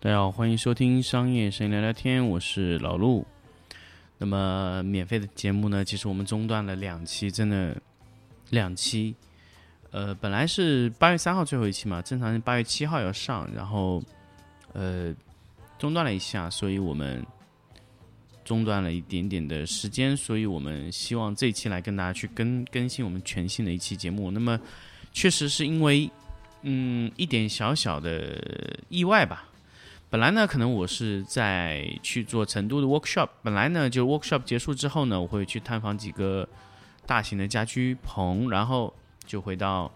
大家好，欢迎收听商业声音聊聊天，我是老陆。那么免费的节目呢，其实我们中断了两期，真的两期。呃，本来是八月三号最后一期嘛，正常是八月七号要上，然后呃中断了一下，所以我们中断了一点点的时间，所以我们希望这一期来跟大家去更更新我们全新的一期节目。那么确实是因为嗯一点小小的意外吧，本来呢，可能我是在去做成都的 workshop。本来呢，就 workshop 结束之后呢，我会去探访几个大型的家居棚，然后就回到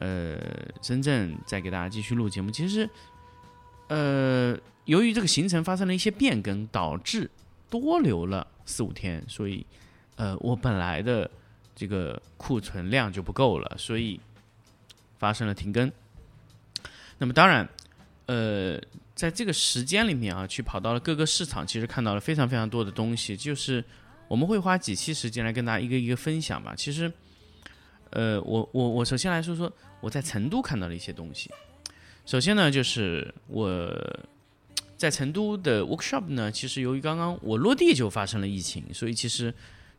呃深圳，再给大家继续录节目。其实，呃，由于这个行程发生了一些变更，导致多留了四五天，所以呃，我本来的这个库存量就不够了，所以发生了停更。那么当然，呃。在这个时间里面啊，去跑到了各个市场，其实看到了非常非常多的东西。就是我们会花几期时间来跟大家一个一个分享吧。其实，呃，我我我首先来说说我在成都看到的一些东西。首先呢，就是我在成都的 workshop 呢，其实由于刚刚我落地就发生了疫情，所以其实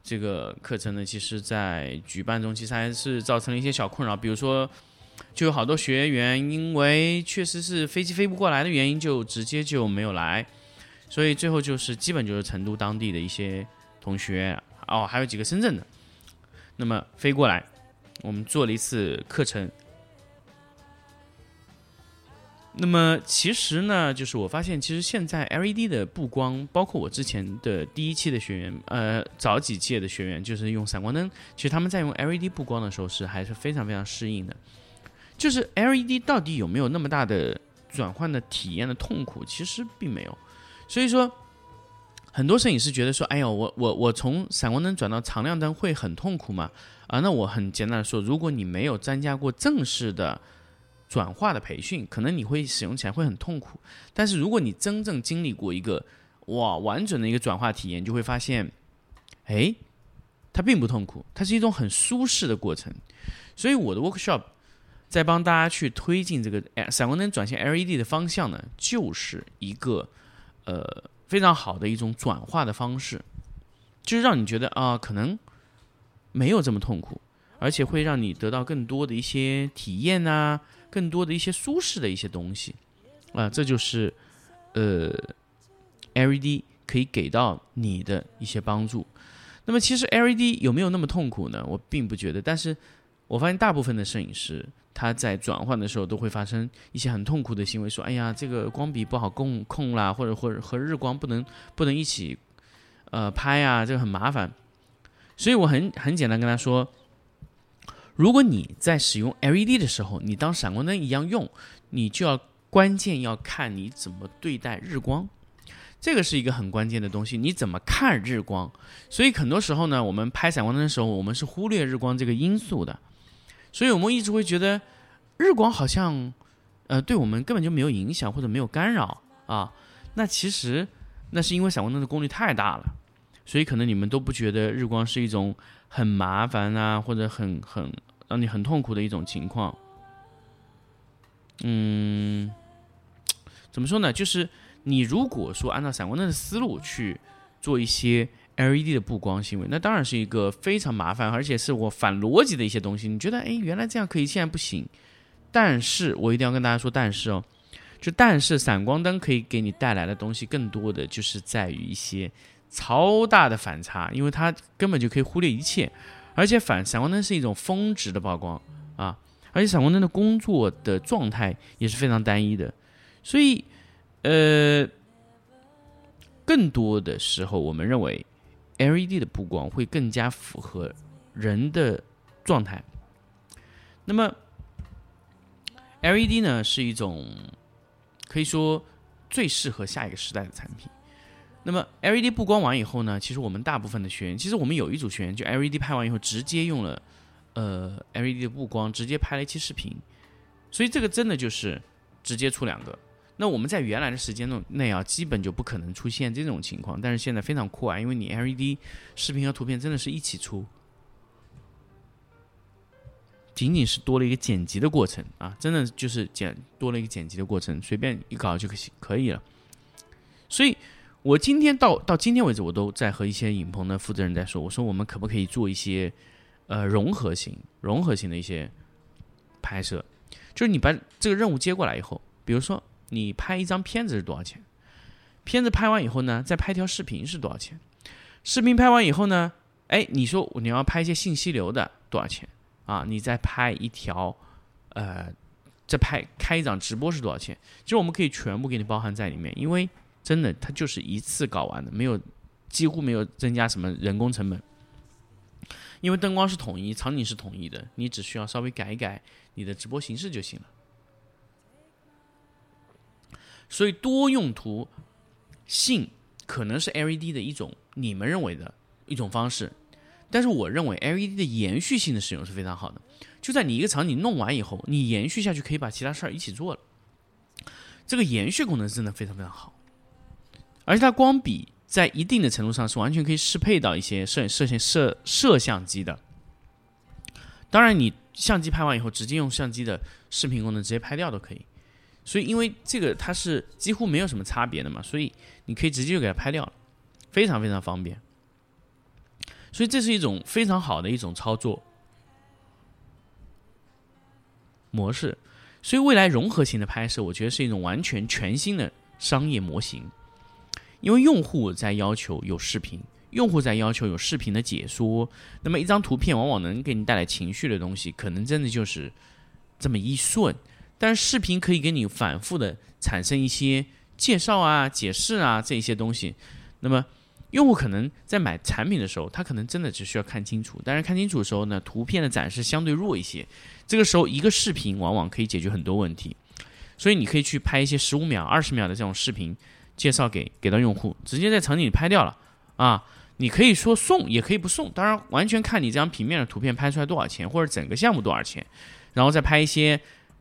这个课程呢，其实在举办中其实还是造成了一些小困扰，比如说。就有好多学员，因为确实是飞机飞不过来的原因，就直接就没有来，所以最后就是基本就是成都当地的一些同学哦，还有几个深圳的，那么飞过来，我们做了一次课程。那么其实呢，就是我发现，其实现在 LED 的布光，包括我之前的第一期的学员，呃，早几届的学员，就是用闪光灯，其实他们在用 LED 布光的时候是还是非常非常适应的。就是 LED 到底有没有那么大的转换的体验的痛苦？其实并没有。所以说，很多摄影师觉得说：“哎呦，我我我从闪光灯转到常亮灯会很痛苦吗？”啊，那我很简单的说，如果你没有参加过正式的转化的培训，可能你会使用起来会很痛苦。但是如果你真正经历过一个哇完整的一个转化体验，就会发现，哎，它并不痛苦，它是一种很舒适的过程。所以我的 workshop。在帮大家去推进这个闪光灯转向 LED 的方向呢，就是一个呃非常好的一种转化的方式，就是让你觉得啊，可能没有这么痛苦，而且会让你得到更多的一些体验啊，更多的一些舒适的一些东西啊，这就是呃 LED 可以给到你的一些帮助。那么其实 LED 有没有那么痛苦呢？我并不觉得，但是我发现大部分的摄影师。他在转换的时候都会发生一些很痛苦的行为，说：“哎呀，这个光比不好控控啦，或者或者和日光不能不能一起，呃拍啊，这个很麻烦。”所以我很很简单跟他说：“如果你在使用 LED 的时候，你当闪光灯一样用，你就要关键要看你怎么对待日光，这个是一个很关键的东西。你怎么看日光？所以很多时候呢，我们拍闪光灯的时候，我们是忽略日光这个因素的。”所以我们一直会觉得，日光好像，呃，对我们根本就没有影响或者没有干扰啊。那其实那是因为闪光灯的功率太大了，所以可能你们都不觉得日光是一种很麻烦啊，或者很很让你很痛苦的一种情况。嗯，怎么说呢？就是你如果说按照闪光灯的思路去做一些。LED 的布光行为，那当然是一个非常麻烦，而且是我反逻辑的一些东西。你觉得，哎，原来这样可以，现在不行。但是我一定要跟大家说，但是哦，就但是闪光灯可以给你带来的东西，更多的就是在于一些超大的反差，因为它根本就可以忽略一切。而且反闪光灯是一种峰值的曝光啊，而且闪光灯的工作的状态也是非常单一的，所以呃，更多的时候我们认为。LED 的布光会更加符合人的状态。那么，LED 呢是一种可以说最适合下一个时代的产品。那么 LED 布光完以后呢，其实我们大部分的学员，其实我们有一组学员就 LED 拍完以后，直接用了呃 LED 的布光，直接拍了一期视频，所以这个真的就是直接出两个。那我们在原来的时间内啊，基本就不可能出现这种情况，但是现在非常酷啊，因为你 LED 视频和图片真的是一起出，仅仅是多了一个剪辑的过程啊，真的就是剪多了一个剪辑的过程，随便一搞就可可以了。所以，我今天到到今天为止，我都在和一些影棚的负责人在说，我说我们可不可以做一些呃融合型、融合型的一些拍摄，就是你把这个任务接过来以后，比如说。你拍一张片子是多少钱？片子拍完以后呢，再拍条视频是多少钱？视频拍完以后呢，哎，你说你要拍一些信息流的多少钱啊？你再拍一条，呃，再拍开一场直播是多少钱？其实我们可以全部给你包含在里面，因为真的它就是一次搞完的，没有几乎没有增加什么人工成本，因为灯光是统一，场景是统一的，你只需要稍微改一改你的直播形式就行了。所以多用途性可能是 LED 的一种你们认为的一种方式，但是我认为 LED 的延续性的使用是非常好的。就在你一个场景弄完以后，你延续下去可以把其他事儿一起做了，这个延续功能真的非常非常好。而且它光比在一定的程度上是完全可以适配到一些摄摄像摄摄像机的。当然，你相机拍完以后，直接用相机的视频功能直接拍掉都可以。所以，因为这个它是几乎没有什么差别的嘛，所以你可以直接就给它拍掉了，非常非常方便。所以这是一种非常好的一种操作模式。所以未来融合型的拍摄，我觉得是一种完全全新的商业模型。因为用户在要求有视频，用户在要求有视频的解说，那么一张图片往往能给你带来情绪的东西，可能真的就是这么一瞬。但是视频可以给你反复的产生一些介绍啊、解释啊这一些东西，那么用户可能在买产品的时候，他可能真的只需要看清楚。但是看清楚的时候呢，图片的展示相对弱一些，这个时候一个视频往往可以解决很多问题。所以你可以去拍一些十五秒、二十秒的这种视频，介绍给给到用户，直接在场景里拍掉了啊。你可以说送，也可以不送，当然完全看你这张平面的图片拍出来多少钱，或者整个项目多少钱，然后再拍一些。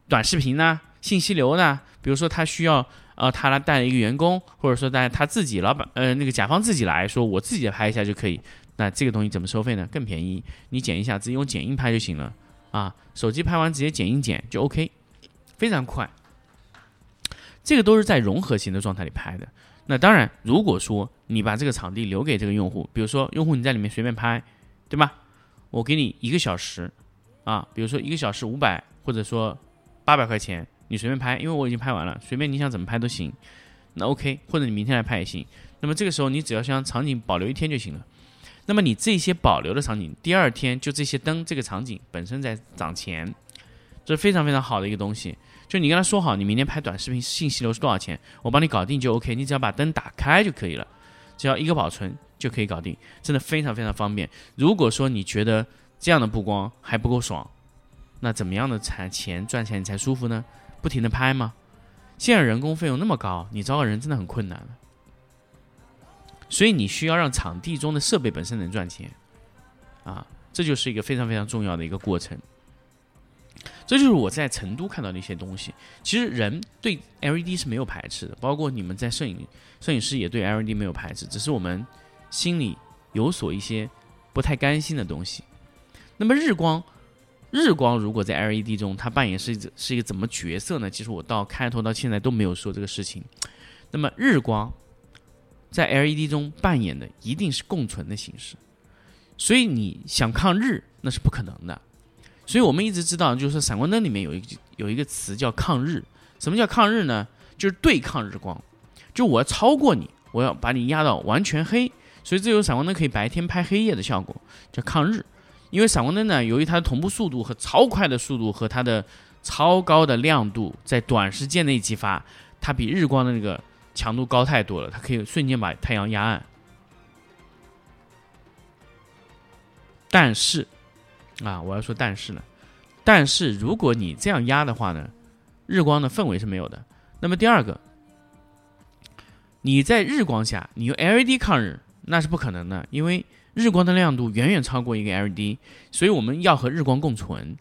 短视频呢，信息流呢，比如说他需要，呃，他来带一个员工，或者说带他自己老板，呃，那个甲方自己来说，我自己拍一下就可以。那这个东西怎么收费呢？更便宜，你剪一下，直接用剪映拍就行了啊。手机拍完直接剪映剪就 OK，非常快。这个都是在融合型的状态里拍的。那当然，如果说你把这个场地留给这个用户，比如说用户你在里面随便拍，对吧？我给你一个小时，啊，比如说一个小时五百，或者说。八百块钱，你随便拍，因为我已经拍完了，随便你想怎么拍都行。那 OK，或者你明天来拍也行。那么这个时候你只要将场景保留一天就行了。那么你这些保留的场景，第二天就这些灯，这个场景本身在涨钱，这是非常非常好的一个东西。就你跟他说好，你明天拍短视频信息流是多少钱，我帮你搞定就 OK。你只要把灯打开就可以了，只要一个保存就可以搞定，真的非常非常方便。如果说你觉得这样的布光还不够爽，那怎么样的才钱赚钱你才舒服呢？不停的拍吗？现在人工费用那么高，你招个人真的很困难所以你需要让场地中的设备本身能赚钱，啊，这就是一个非常非常重要的一个过程。这就是我在成都看到的一些东西。其实人对 LED 是没有排斥的，包括你们在摄影摄影师也对 LED 没有排斥，只是我们心里有所一些不太甘心的东西。那么日光。日光如果在 LED 中，它扮演是是一个怎么角色呢？其实我到开头到现在都没有说这个事情。那么日光在 LED 中扮演的一定是共存的形式，所以你想抗日那是不可能的。所以我们一直知道，就是闪光灯里面有一有一个词叫抗日。什么叫抗日呢？就是对抗日光，就我要超过你，我要把你压到完全黑。所以这有闪光灯可以白天拍黑夜的效果，叫抗日。因为闪光灯呢，由于它的同步速度和超快的速度和它的超高的亮度，在短时间内激发，它比日光的那个强度高太多了，它可以瞬间把太阳压暗。但是，啊，我要说但是呢，但是如果你这样压的话呢，日光的氛围是没有的。那么第二个，你在日光下，你用 LED 抗日那是不可能的，因为日光的亮度远远超过一个 LED，所以我们要和日光共存。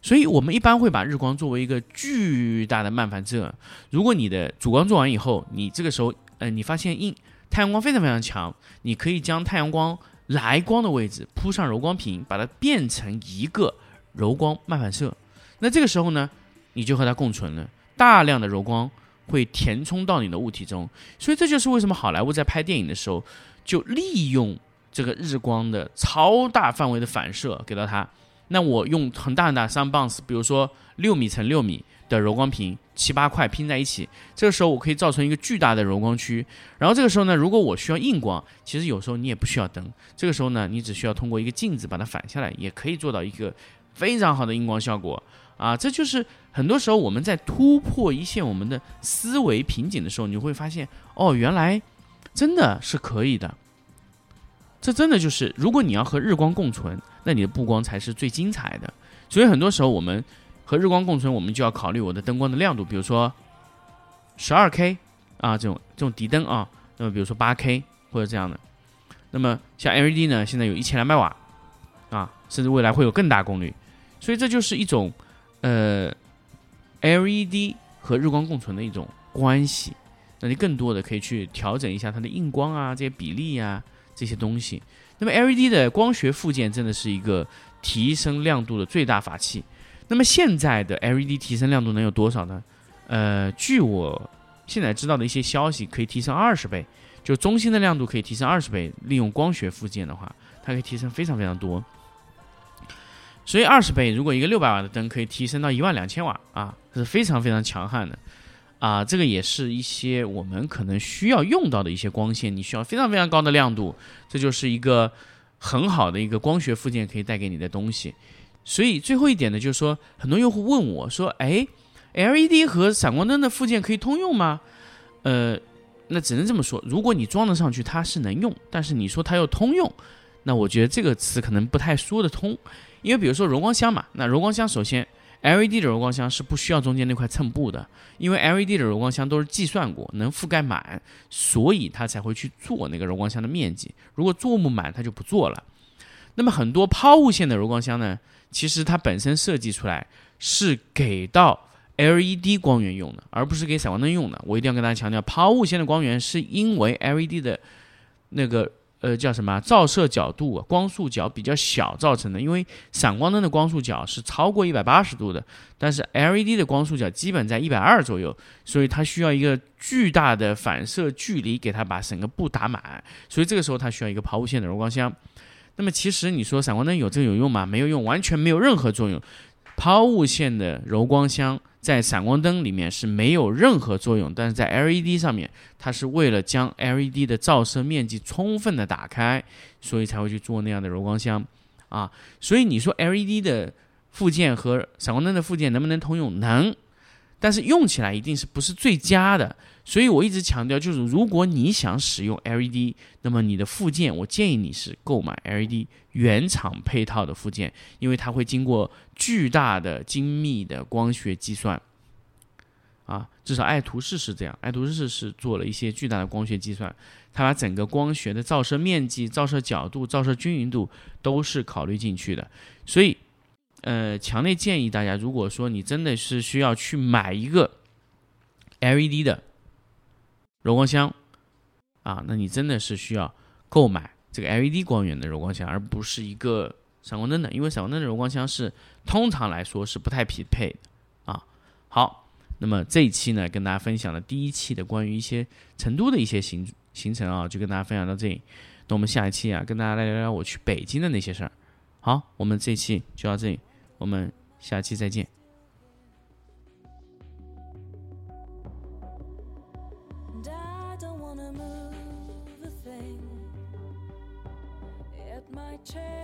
所以我们一般会把日光作为一个巨大的漫反射。如果你的主光做完以后，你这个时候，呃，你发现硬太阳光非常非常强，你可以将太阳光来光的位置铺上柔光屏，把它变成一个柔光漫反射。那这个时候呢，你就和它共存了，大量的柔光会填充到你的物体中。所以这就是为什么好莱坞在拍电影的时候，就利用这个日光的超大范围的反射给到它。那我用很大很大 sun bounce，比如说六米乘六米的柔光屏，七八块拼在一起，这个时候我可以造成一个巨大的柔光区。然后这个时候呢，如果我需要硬光，其实有时候你也不需要灯，这个时候呢，你只需要通过一个镜子把它反下来，也可以做到一个非常好的硬光效果啊。这就是很多时候我们在突破一线我们的思维瓶颈的时候，你会发现哦，原来真的是可以的。这真的就是，如果你要和日光共存，那你的布光才是最精彩的。所以很多时候我们和日光共存，我们就要考虑我的灯光的亮度，比如说十二 K 啊这种这种底灯啊，那么比如说八 K 或者这样的。那么像 LED 呢，现在有一千两百瓦啊，甚至未来会有更大功率。所以这就是一种呃 LED 和日光共存的一种关系。那你更多的可以去调整一下它的硬光啊这些比例啊。这些东西，那么 LED 的光学附件真的是一个提升亮度的最大法器。那么现在的 LED 提升亮度能有多少呢？呃，据我现在知道的一些消息，可以提升二十倍，就中心的亮度可以提升二十倍。利用光学附件的话，它可以提升非常非常多。所以二十倍，如果一个六百瓦的灯可以提升到一万两千瓦啊，是非常非常强悍的。啊，这个也是一些我们可能需要用到的一些光线，你需要非常非常高的亮度，这就是一个很好的一个光学附件可以带给你的东西。所以最后一点呢，就是说，很多用户问我说：“哎，LED 和闪光灯的附件可以通用吗？”呃，那只能这么说，如果你装得上去，它是能用；但是你说它要通用，那我觉得这个词可能不太说得通，因为比如说柔光箱嘛，那柔光箱首先。LED 的柔光箱是不需要中间那块衬布的，因为 LED 的柔光箱都是计算过能覆盖满，所以它才会去做那个柔光箱的面积。如果做不满，它就不做了。那么很多抛物线的柔光箱呢，其实它本身设计出来是给到 LED 光源用的，而不是给闪光灯用的。我一定要跟大家强调，抛物线的光源是因为 LED 的那个。呃，叫什么？照射角度、光束角比较小造成的。因为闪光灯的光束角是超过一百八十度的，但是 LED 的光束角基本在一百二左右，所以它需要一个巨大的反射距离给它把整个布打满。所以这个时候它需要一个抛物线的柔光箱。那么其实你说闪光灯有这个有用吗？没有用，完全没有任何作用。抛物线的柔光箱。在闪光灯里面是没有任何作用，但是在 LED 上面，它是为了将 LED 的照射面积充分的打开，所以才会去做那样的柔光箱啊。所以你说 LED 的附件和闪光灯的附件能不能通用？能，但是用起来一定是不是最佳的。所以我一直强调，就是如果你想使用 LED，那么你的附件，我建议你是购买 LED 原厂配套的附件，因为它会经过巨大的精密的光学计算。啊，至少爱图仕是这样，爱图仕是做了一些巨大的光学计算，它把整个光学的照射面积、照射角度、照射均匀度都是考虑进去的。所以，呃，强烈建议大家，如果说你真的是需要去买一个 LED 的。柔光箱，啊，那你真的是需要购买这个 LED 光源的柔光箱，而不是一个闪光灯的，因为闪光灯的柔光箱是通常来说是不太匹配的啊。好，那么这一期呢，跟大家分享了第一期的关于一些成都的一些行行程啊，就跟大家分享到这里。那我们下一期啊，跟大家来聊聊我去北京的那些事儿。好，我们这期就到这里，我们下期再见。change my memory.